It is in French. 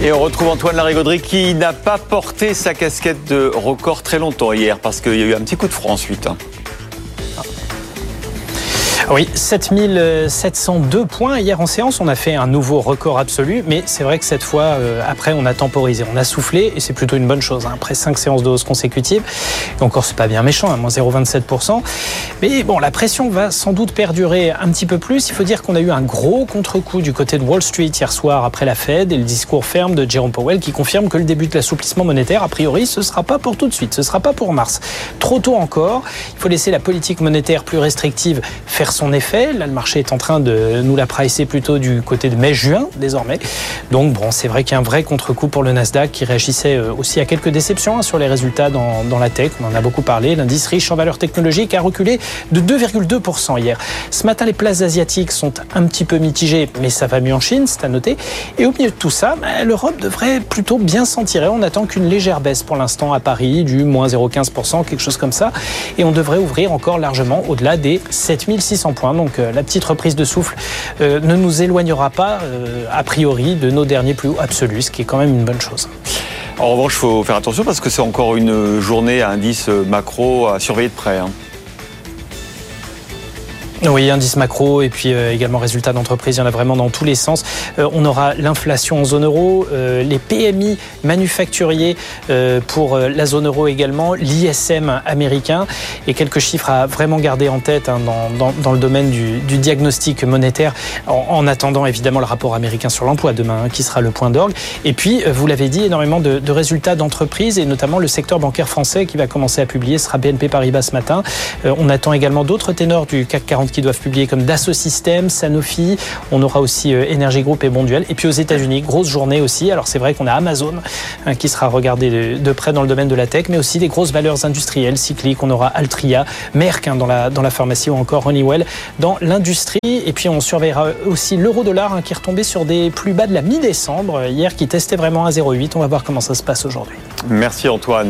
Et on retrouve Antoine Larigauderie qui n'a pas porté sa casquette de record très longtemps hier parce qu'il y a eu un petit coup de froid ensuite. Oui, 7702 points. Hier en séance, on a fait un nouveau record absolu, mais c'est vrai que cette fois, euh, après, on a temporisé, on a soufflé, et c'est plutôt une bonne chose. Hein. Après 5 séances de hausse consécutives, et encore, c'est pas bien méchant, hein, moins 0,27%. Mais bon, la pression va sans doute perdurer un petit peu plus. Il faut dire qu'on a eu un gros contre-coup du côté de Wall Street hier soir après la Fed et le discours ferme de Jerome Powell qui confirme que le début de l'assouplissement monétaire, a priori, ce sera pas pour tout de suite, ce sera pas pour mars. Trop tôt encore. Il faut laisser la politique monétaire plus restrictive faire son effet. Là, le marché est en train de nous la pricer plutôt du côté de mai-juin désormais. Donc bon, c'est vrai qu'il y a un vrai contre-coup pour le Nasdaq qui réagissait euh, aussi à quelques déceptions hein, sur les résultats dans, dans, la tech. On en a beaucoup parlé. L'indice riche en valeurs technologiques a reculé de 2,2% hier. Ce matin, les places asiatiques sont un petit peu mitigées, mais ça va mieux en Chine, c'est à noter. Et au milieu de tout ça, bah, l'Europe devrait plutôt bien s'en tirer. On attend qu'une légère baisse pour l'instant à Paris, du moins 0,15%, quelque chose comme ça. Et on devrait ouvrir encore largement au-delà des 7600 Donc euh, la petite reprise de souffle euh, ne nous éloignera pas, euh, a priori, de nos derniers plus hauts absolus, ce qui est quand même une bonne chose. En revanche, il faut faire attention parce que c'est encore une journée à indice macro à surveiller de près. Hein. Oui, indice macro et puis euh, également résultats d'entreprise, il y en a vraiment dans tous les sens. Euh, on aura l'inflation en zone euro, euh, les PMI manufacturiers pour la zone euro également, l'ISM américain et quelques chiffres à vraiment garder en tête hein, dans, dans, le domaine du, diagnostic monétaire en, en, attendant évidemment le rapport américain sur l'emploi demain hein, qui sera le point d'orgue. Et puis, vous l'avez dit, énormément de, résultats d'entreprise et notamment le secteur bancaire français qui va commencer à publier, sera BNP Paribas ce matin. on attend également d'autres ténors du CAC 40 qui doivent publier comme Dassault Systèmes, Sanofi. On aura aussi euh, Energy Group et Bonduel. Et puis aux États-Unis, grosse journée aussi. Alors c'est vrai qu'on a Amazon hein, qui sera regardé de, près dans le domaine de la tech, mais aussi des grosses valeurs industrielles cycliques. On aura Altria, Merck hein, dans, la, dans la pharmacie ou encore Honeywell dans l'industrie. Et puis on surveillera aussi l'euro-dollar hein, qui est retombé sur des plus bas de la mi-décembre hier, qui testait vraiment à 0,8. On va voir comment ça se passe aujourd'hui. Merci Antoine.